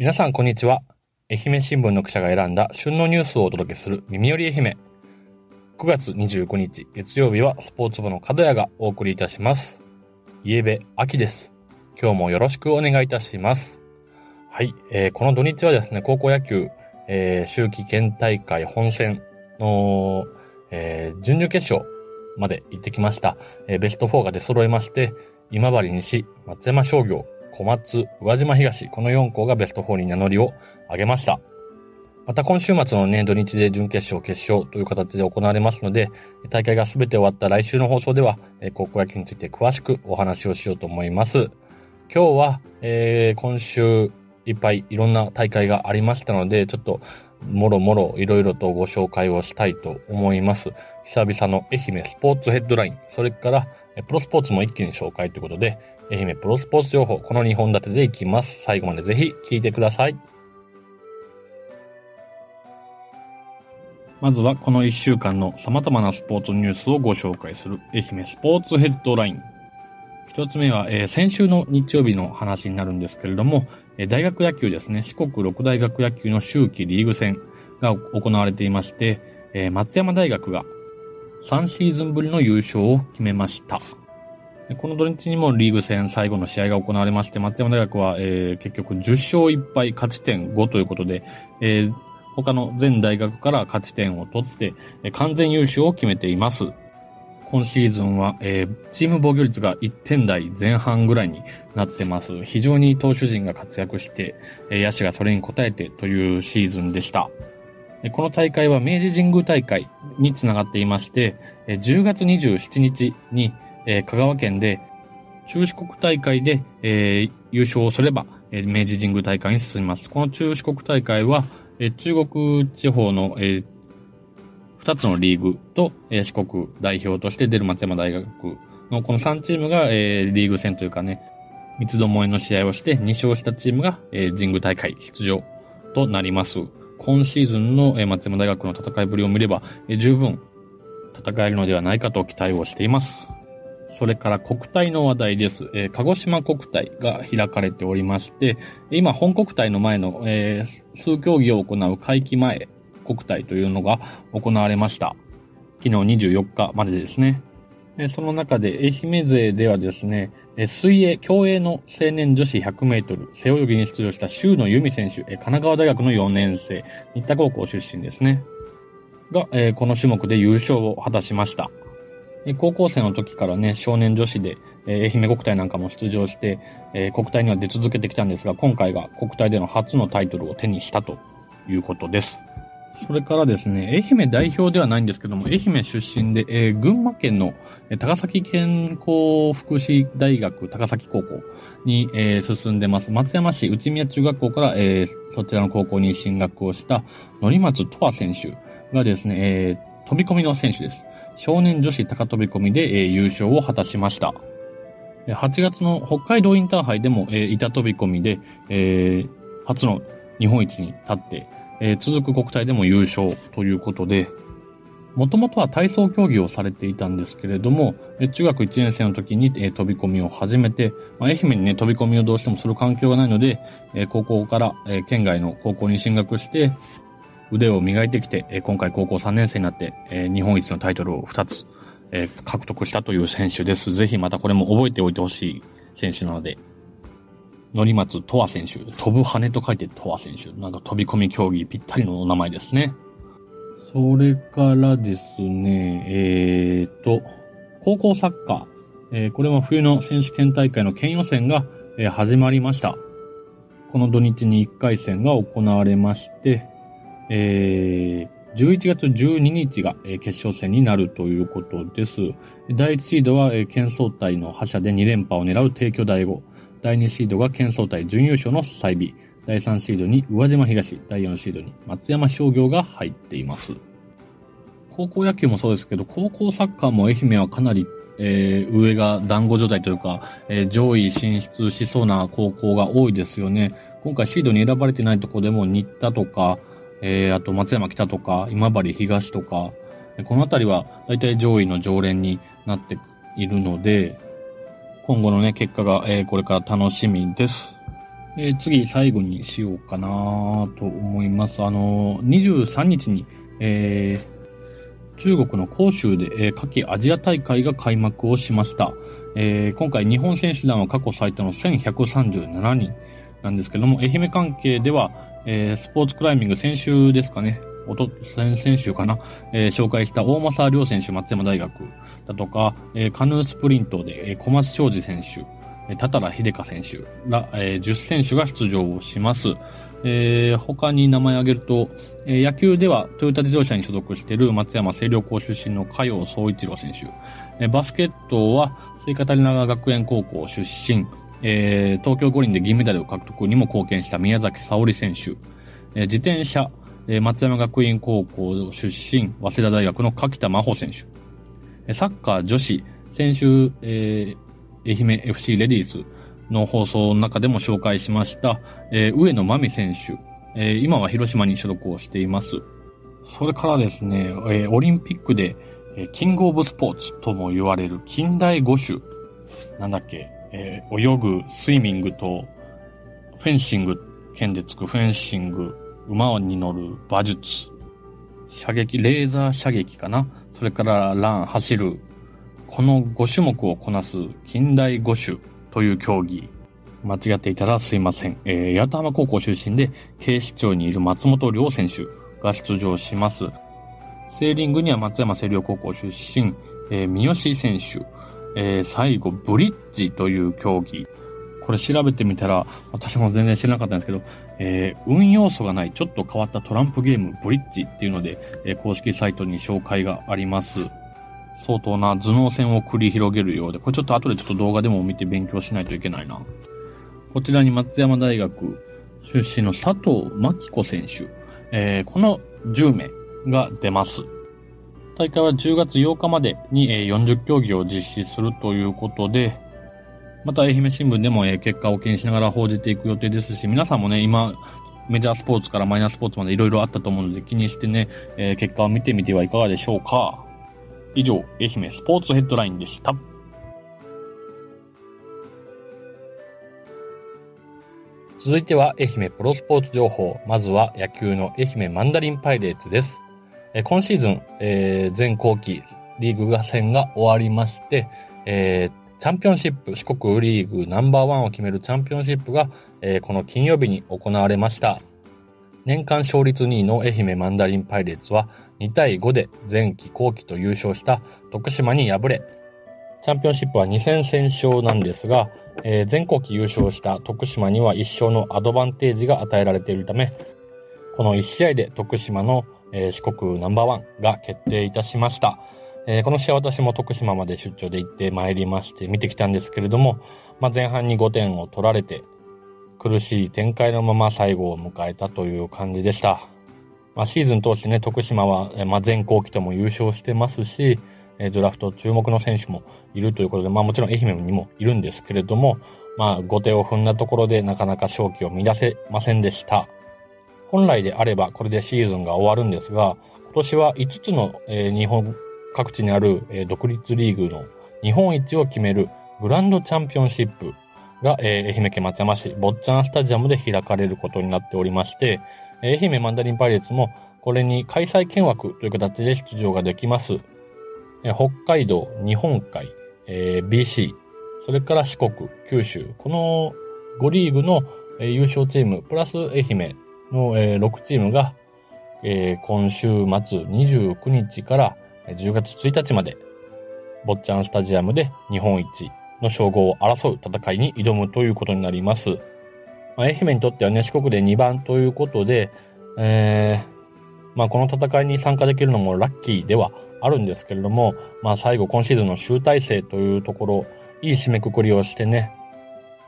皆さん、こんにちは。愛媛新聞の記者が選んだ旬のニュースをお届けする耳より愛媛。9月25日、月曜日はスポーツ部の角谷がお送りいたします。家部秋です。今日もよろしくお願いいたします。はい、えー、この土日はですね、高校野球、えー、秋季県大会本戦の、えー、準々決勝まで行ってきました。えー、ベスト4が出揃いまして、今治西、松山商業、小松、宇和島東、この4校がベスト4に名乗りを上げました。また今週末のね、土日で準決勝、決勝という形で行われますので、大会が全て終わった来週の放送では、高校野球について詳しくお話をしようと思います。今日は、えー、今週いっぱいいろんな大会がありましたので、ちょっともろもろいろいろとご紹介をしたいと思います。久々の愛媛スポーツヘッドライン、それからプロスポーツも一気に紹介ということで、愛媛プロスポーツ情報、この2本立てでいきます。最後までぜひ聞いてください。まずはこの1週間の様々なスポーツニュースをご紹介する愛媛スポーツヘッドライン。一つ目は、えー、先週の日曜日の話になるんですけれども、えー、大学野球ですね、四国六大学野球の秋季リーグ戦が行われていまして、えー、松山大学が3シーズンぶりの優勝を決めました。この土日にもリーグ戦最後の試合が行われまして、松山大学は、えー、結局10勝1敗勝ち点5ということで、えー、他の全大学から勝ち点を取って、完全優勝を決めています。今シーズンは、えー、チーム防御率が1点台前半ぐらいになってます。非常に投手陣が活躍して、えー、野手がそれに応えてというシーズンでした。この大会は明治神宮大会につながっていまして、10月27日にえ香川県で中四国大会でえ優勝すればえ明治神宮大会に進みます。この中四国大会はえ中国地方のえ2つのリーグとえ四国代表として出る松山大学のこの3チームがえリーグ戦というかね、三つどもえの試合をして2勝したチームがえ神宮大会出場となります。今シーズンの松山大学の戦いぶりを見れば、え十分戦えるのではないかと期待をしています。それから国体の話題です。えー、鹿児島国体が開かれておりまして、今本国体の前の、えー、数競技を行う会期前国体というのが行われました。昨日24日までですね。えその中で愛媛勢ではですね、え水泳、競泳の青年女子100メートル背泳ぎに出場した周野由美選手、え神奈川大学の4年生、新田高校出身ですね。が、えこの種目で優勝を果たしました。高校生の時からね、少年女子でえ、愛媛国体なんかも出場してえ、国体には出続けてきたんですが、今回が国体での初のタイトルを手にしたということです。それからですね、愛媛代表ではないんですけども、愛媛出身で、えー、群馬県の高崎健康福祉大学高崎高校に、えー、進んでます。松山市内宮中学校から、えー、そちらの高校に進学をした則松とわ選手がですね、えー、飛び込みの選手です。少年女子高飛び込みで、えー、優勝を果たしました。8月の北海道インターハイでも、えー、板飛び込みで、えー、初の日本一に立って、えー、続く国体でも優勝ということで、もともとは体操競技をされていたんですけれども、中学1年生の時に、飛び込みを始めて、まあ、愛媛にね、飛び込みをどうしてもする環境がないので、高校から、県外の高校に進学して、腕を磨いてきて、今回高校3年生になって、日本一のタイトルを2つ、獲得したという選手です。ぜひまたこれも覚えておいてほしい選手なので、のりまつとわ選手。飛ぶ羽と書いてとわ選手。なんか飛び込み競技ぴったりのお名前ですね。それからですね、えーと、高校サッカー。えー、これは冬の選手権大会の県予選が、え、始まりました。この土日に1回戦が行われまして、え、11月12日が、え、決勝戦になるということです。第1シードは、えー、県総体の覇者で2連覇を狙う帝京第5。第2シードが県総体準優勝のサイビ。第3シードに宇和島東。第4シードに松山商業が入っています。高校野球もそうですけど、高校サッカーも愛媛はかなり、えー、上が団子状態というか、えー、上位進出しそうな高校が多いですよね。今回シードに選ばれてないとこでも新田とか、えー、あと松山北とか、今治東とか、この辺りは大体上位の常連になっているので、今後のね、結果が、えー、これから楽しみです。えー、次、最後にしようかなと思います。あのー、23日に、え、中国の広州で、えー、夏季アジア大会が開幕をしました。え、今回日本選手団は過去最多の1137人なんですけども、愛媛関係では、えー、スポーツクライミング先週ですかね、おと、先週かな、えー、紹介した大政良選手松山大学だとか、えー、カヌースプリントで、えー、小松昌司選手、えー、多々良秀香選手ら、えー、10選手が出場をします。えー、他に名前挙げると、えー、野球ではトヨタ自動車に所属している松山清涼校出身の加陽総一郎選手、えー、バスケットは聖カタリナ学園高校出身、えー、東京五輪で銀メダルを獲得にも貢献した宮崎沙織選手、えー、自転車、えー、松山学院高校出身、早稲田大学の柿田真帆選手、サッカー女子、先週、えー、愛媛 FC レディースの放送の中でも紹介しました、えー、上野真美選手、えー、今は広島に所属をしています。それからですね、えー、オリンピックで、えー、キングオブスポーツとも言われる近代五種、なんだっけ、えー、泳ぐ、スイミングと、フェンシング、剣でつくフェンシング、馬に乗る馬術、射撃、レーザー射撃かな？それからラン、走る。この5種目をこなす近代5種という競技。間違っていたらすいません。えー、八幡浜高校出身で警視庁にいる松本良選手が出場します。セーリングには松山清涼高校出身、えー、三好選手、えー、最後、ブリッジという競技。これ調べてみたら、私も全然知らなかったんですけど、えー、運要素がないちょっと変わったトランプゲーム、ブリッジっていうので、えー、公式サイトに紹介があります。相当な頭脳戦を繰り広げるようで、これちょっと後でちょっと動画でも見て勉強しないといけないな。こちらに松山大学出身の佐藤真紀子選手、えー、この10名が出ます。大会は10月8日までに40競技を実施するということで、また愛媛新聞でも結果を気にしながら報じていく予定ですし、皆さんもね、今、メジャースポーツからマイナースポーツまでいろいろあったと思うので気にしてね、え結果を見てみてはいかがでしょうか。以上、愛媛スポーツヘッドラインでした。続いては愛媛プロスポーツ情報。まずは野球の愛媛マンダリンパイレーツです。今シーズン、えー、全後期リーグ戦が終わりまして、えー、チャンピオンシップ、四国リーグナンバーワンを決めるチャンピオンシップが、えー、この金曜日に行われました。年間勝率2位の愛媛マンダリンパイレーツは2対5で前期後期と優勝した徳島に敗れ、チャンピオンシップは2戦戦勝なんですが、えー、前後期優勝した徳島には1勝のアドバンテージが与えられているため、この1試合で徳島のえ、四国ナンバーワンが決定いたしました。えー、この試合私も徳島まで出張で行って参りまして見てきたんですけれども、まあ、前半に5点を取られて苦しい展開のまま最後を迎えたという感じでした。まあ、シーズン通してね、徳島は、えー、まあ、全校期とも優勝してますし、えー、ドラフト注目の選手もいるということで、まあもちろん愛媛にもいるんですけれども、まあ後手を踏んだところでなかなか勝機を乱せませんでした。本来であればこれでシーズンが終わるんですが、今年は5つの、え、日本各地にある、え、独立リーグの日本一を決めるグランドチャンピオンシップが、え、愛媛県松山市坊ちゃんスタジアムで開かれることになっておりまして、愛媛マンダリンパイレーツもこれに開催権枠という形で出場ができます。北海道、日本海、えー、BC、それから四国、九州、この5リーグの、優勝チーム、プラス愛媛の、えー、6チームが、えー、今週末29日から10月1日まで、坊ちゃんスタジアムで日本一の称号を争う戦いに挑むということになります。まあ、愛媛にとってはね、四国で2番ということで、えー、まあ、この戦いに参加できるのもラッキーではあるんですけれども、まあ、最後今シーズンの集大成というところ、いい締めくくりをしてね、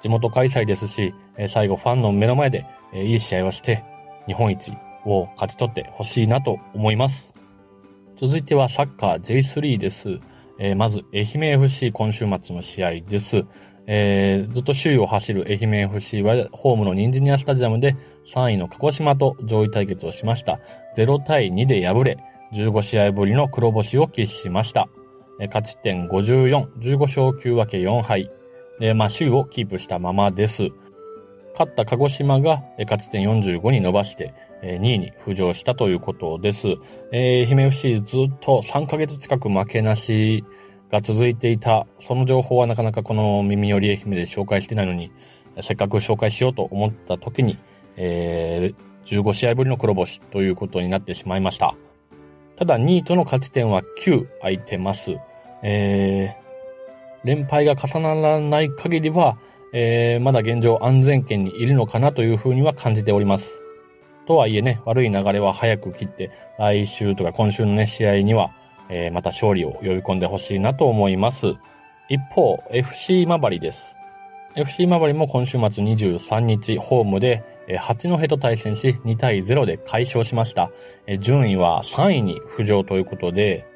地元開催ですし、最後ファンの目の前でいい試合をして、日本一を勝ち取ってほしいなと思います。続いてはサッカー J3 です。えー、まず、愛媛 FC 今週末の試合です。えー、ずっと首位を走る愛媛 FC はホームのニンジニアスタジアムで3位の鹿児島と上位対決をしました。0対2で敗れ、15試合ぶりの黒星を喫しました。えー、勝ち点54、15勝9分け4敗。で、まあ、首位をキープしたままです。勝った鹿児島が勝ち点45に伸ばして、2位に浮上したということです。えー、姫 FC ずっと3ヶ月近く負けなしが続いていた、その情報はなかなかこの耳寄り愛媛で紹介してないのに、せっかく紹介しようと思った時に、えー、15試合ぶりの黒星ということになってしまいました。ただ2位との勝ち点は9空いてます。えー、連敗が重ならない限りは、えー、まだ現状安全圏にいるのかなというふうには感じております。とはいえね、悪い流れは早く切って、来週とか今週のね、試合には、えー、また勝利を呼び込んでほしいなと思います。一方、FC マバリです。FC マバリも今週末23日、ホームで、えー、八戸と対戦し、2対0で快勝しました。順位は3位に浮上ということで、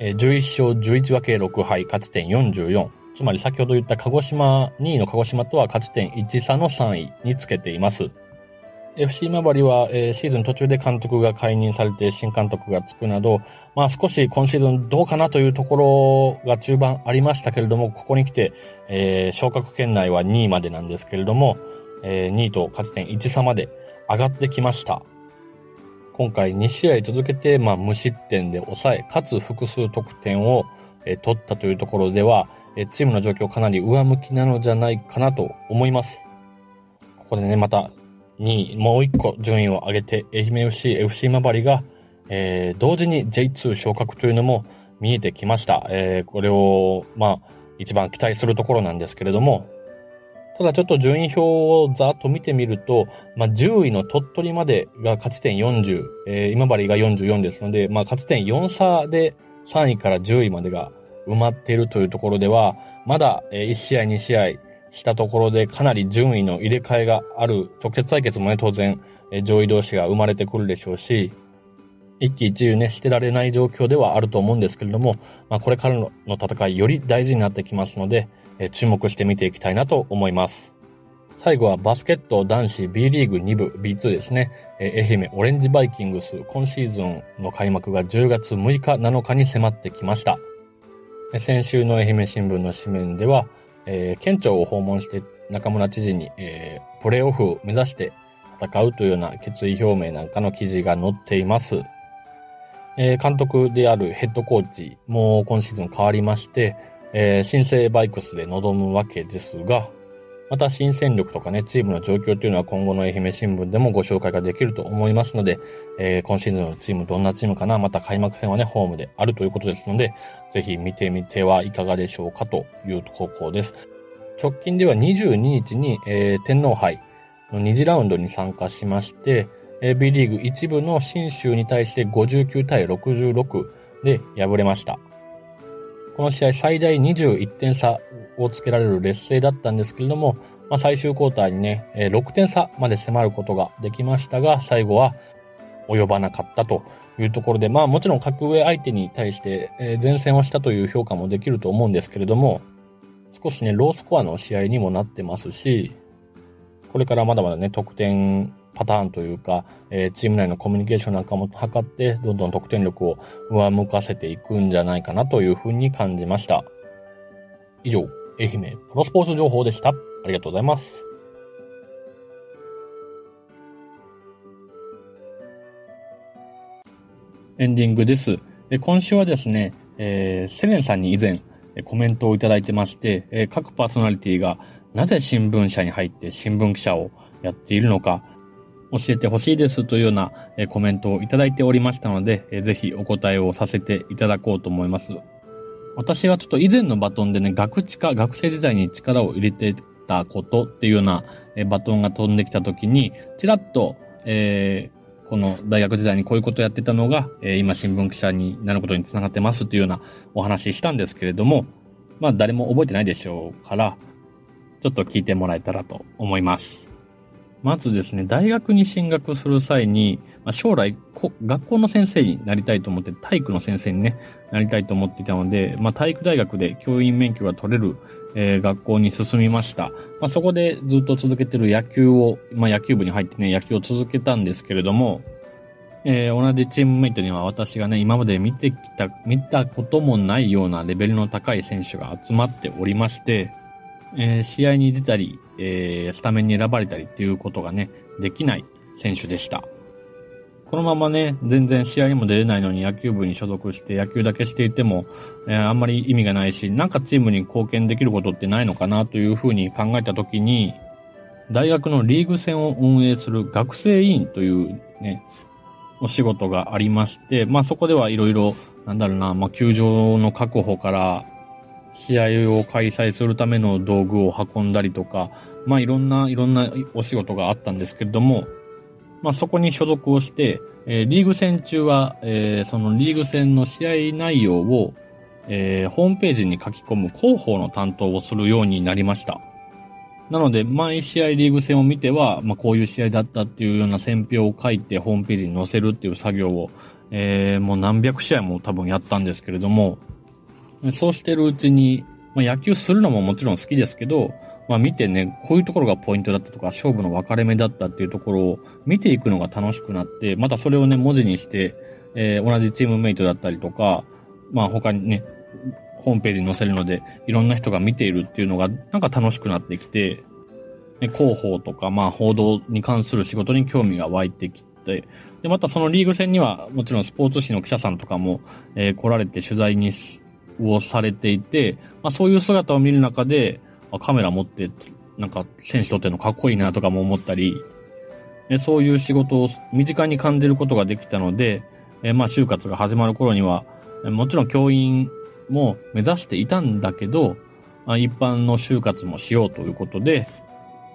えー、11勝11分け6敗、勝ち点44。つまり先ほど言った鹿児島、2位の鹿児島とは勝ち点1差の3位につけています。FC 今治は、えー、シーズン途中で監督が解任されて新監督がつくなど、まあ少し今シーズンどうかなというところが中盤ありましたけれども、ここに来て、えー、昇格圏内は2位までなんですけれども、えー、2位と勝ち点1差まで上がってきました。今回2試合続けて、まあ無失点で抑え、かつ複数得点を、え、取ったというところでは、え、チームの状況かなり上向きなのじゃないかなと思います。ここでね、またにもう一個順位を上げて、愛媛 FC、FC 今治が、えー、同時に J2 昇格というのも見えてきました。えー、これを、まあ、一番期待するところなんですけれども、ただちょっと順位表をざーっと見てみると、まあ、10位の鳥取までが勝ち点40、えー、今治が44ですので、まあ、勝ち点4差で3位から10位までが埋まっているというところでは、まだ、1試合2試合、したところでかなり順位の入れ替えがある直接対決もね、当然、上位同士が生まれてくるでしょうし、一喜一憂ね、してられない状況ではあると思うんですけれども、まあ、これからの戦いより大事になってきますので、え注目して見ていきたいなと思います。最後はバスケット男子 B リーグ2部 B2 ですね。え愛媛オレンジバイキングス今シーズンの開幕が10月6日7日に迫ってきました。先週の愛媛新聞の紙面では、えー、県庁を訪問して中村知事に、えー、プレーオフを目指して戦うというような決意表明なんかの記事が載っています。えー、監督であるヘッドコーチも今シーズン変わりまして、えー、新生バイクスで臨むわけですが、また新戦力とかね、チームの状況というのは今後の愛媛新聞でもご紹介ができると思いますので、えー、今シーズンのチームどんなチームかな、また開幕戦はね、ホームであるということですので、ぜひ見てみてはいかがでしょうかという投稿です。直近では22日に、えー、天皇杯の2次ラウンドに参加しまして、えー、B リーグ1部の新州に対して59対66で敗れました。この試合最大21点差をつけられる劣勢だったんですけれども、まあ、最終クォーターにね、6点差まで迫ることができましたが、最後は及ばなかったというところで、まあもちろん格上相手に対して前線をしたという評価もできると思うんですけれども、少しね、ロースコアの試合にもなってますし、これからまだまだね、得点パターンというか、えー、チーム内のコミュニケーションなんかも図って、どんどん得点力を上向かせていくんじゃないかなというふうに感じました。以上、愛媛プロスポーツ情報でした。ありがとうございます。エンディングです。今週はですね、えー、セレンさんに以前コメントをいただいてまして、各パーソナリティがなぜ新聞社に入って新聞記者をやっているのか、教えてほしいですというようなコメントをいただいておりましたので、ぜひお答えをさせていただこうと思います。私はちょっと以前のバトンでね、学知化、学生時代に力を入れてたことっていうようなえバトンが飛んできた時に、ちらっと、えー、この大学時代にこういうことをやってたのが、えー、今新聞記者になることにつながってますっていうようなお話したんですけれども、まあ誰も覚えてないでしょうから、ちょっと聞いてもらえたらと思います。まずですね、大学に進学する際に、まあ、将来学校の先生になりたいと思って、体育の先生にね、なりたいと思っていたので、まあ、体育大学で教員免許が取れる、えー、学校に進みました。まあ、そこでずっと続けてる野球を、まあ、野球部に入ってね、野球を続けたんですけれども、えー、同じチームメイトには私がね、今まで見てきた、見たこともないようなレベルの高い選手が集まっておりまして、えー、試合に出たり、えー、スタメンに選ばれたりっていうことがね、できない選手でした。このままね、全然試合にも出れないのに野球部に所属して野球だけしていても、えー、あんまり意味がないし、なんかチームに貢献できることってないのかなというふうに考えたときに、大学のリーグ戦を運営する学生委員というね、お仕事がありまして、まあそこではいろいろ、なんだろうな、まあ球場の確保から、試合を開催するための道具を運んだりとか、まあいろんな、いろんなお仕事があったんですけれども、まあ、そこに所属をして、えー、リーグ戦中は、えー、そのリーグ戦の試合内容を、えー、ホームページに書き込む広報の担当をするようになりました。なので、毎試合リーグ戦を見ては、まあ、こういう試合だったっていうような選評を書いてホームページに載せるっていう作業を、えー、もう何百試合も多分やったんですけれども、そうしてるうちに、まあ、野球するのももちろん好きですけど、まあ見てね、こういうところがポイントだったとか、勝負の分かれ目だったっていうところを見ていくのが楽しくなって、またそれをね、文字にして、えー、同じチームメイトだったりとか、まあ他にね、ホームページに載せるので、いろんな人が見ているっていうのが、なんか楽しくなってきて、ね、広報とか、まあ報道に関する仕事に興味が湧いてきて、で、またそのリーグ戦には、もちろんスポーツ紙の記者さんとかも、えー、来られて取材にをされていて、まあそういう姿を見る中で、まあカメラ持って、なんか選手とってのかっこいいなとかも思ったり、えそういう仕事を身近に感じることができたので、えまあ就活が始まる頃には、もちろん教員も目指していたんだけど、まあ、一般の就活もしようということで、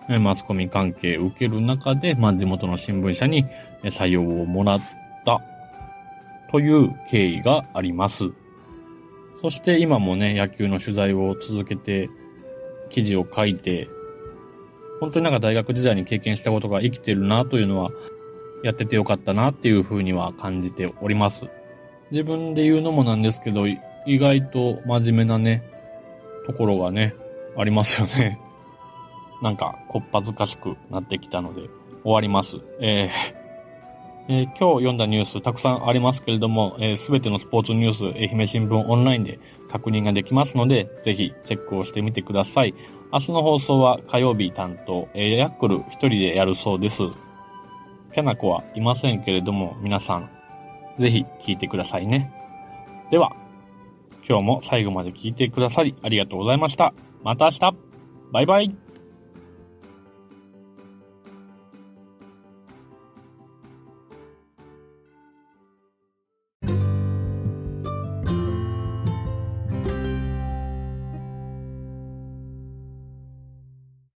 マスコミ関係を受ける中で、まあ、地元の新聞社に採用をもらったという経緯があります。そして今もね、野球の取材を続けて記事を書いて、本当になんか大学時代に経験したことが生きてるなというのは、やっててよかったなっていうふうには感じております。自分で言うのもなんですけど、意外と真面目なね、ところがね、ありますよね。なんか、こっぱずかしくなってきたので、終わります。えーえー、今日読んだニュースたくさんありますけれども、す、えー、べ、てのスポーツニュース、愛媛新聞オンラインで確認ができますので、ぜひチェックをしてみてください。明日の放送は火曜日担当、えー、ヤックル一人でやるそうです。キャナコはいませんけれども、皆さん、ぜひ聞いてくださいね。では、今日も最後まで聞いてくださりありがとうございました。また明日バイバイ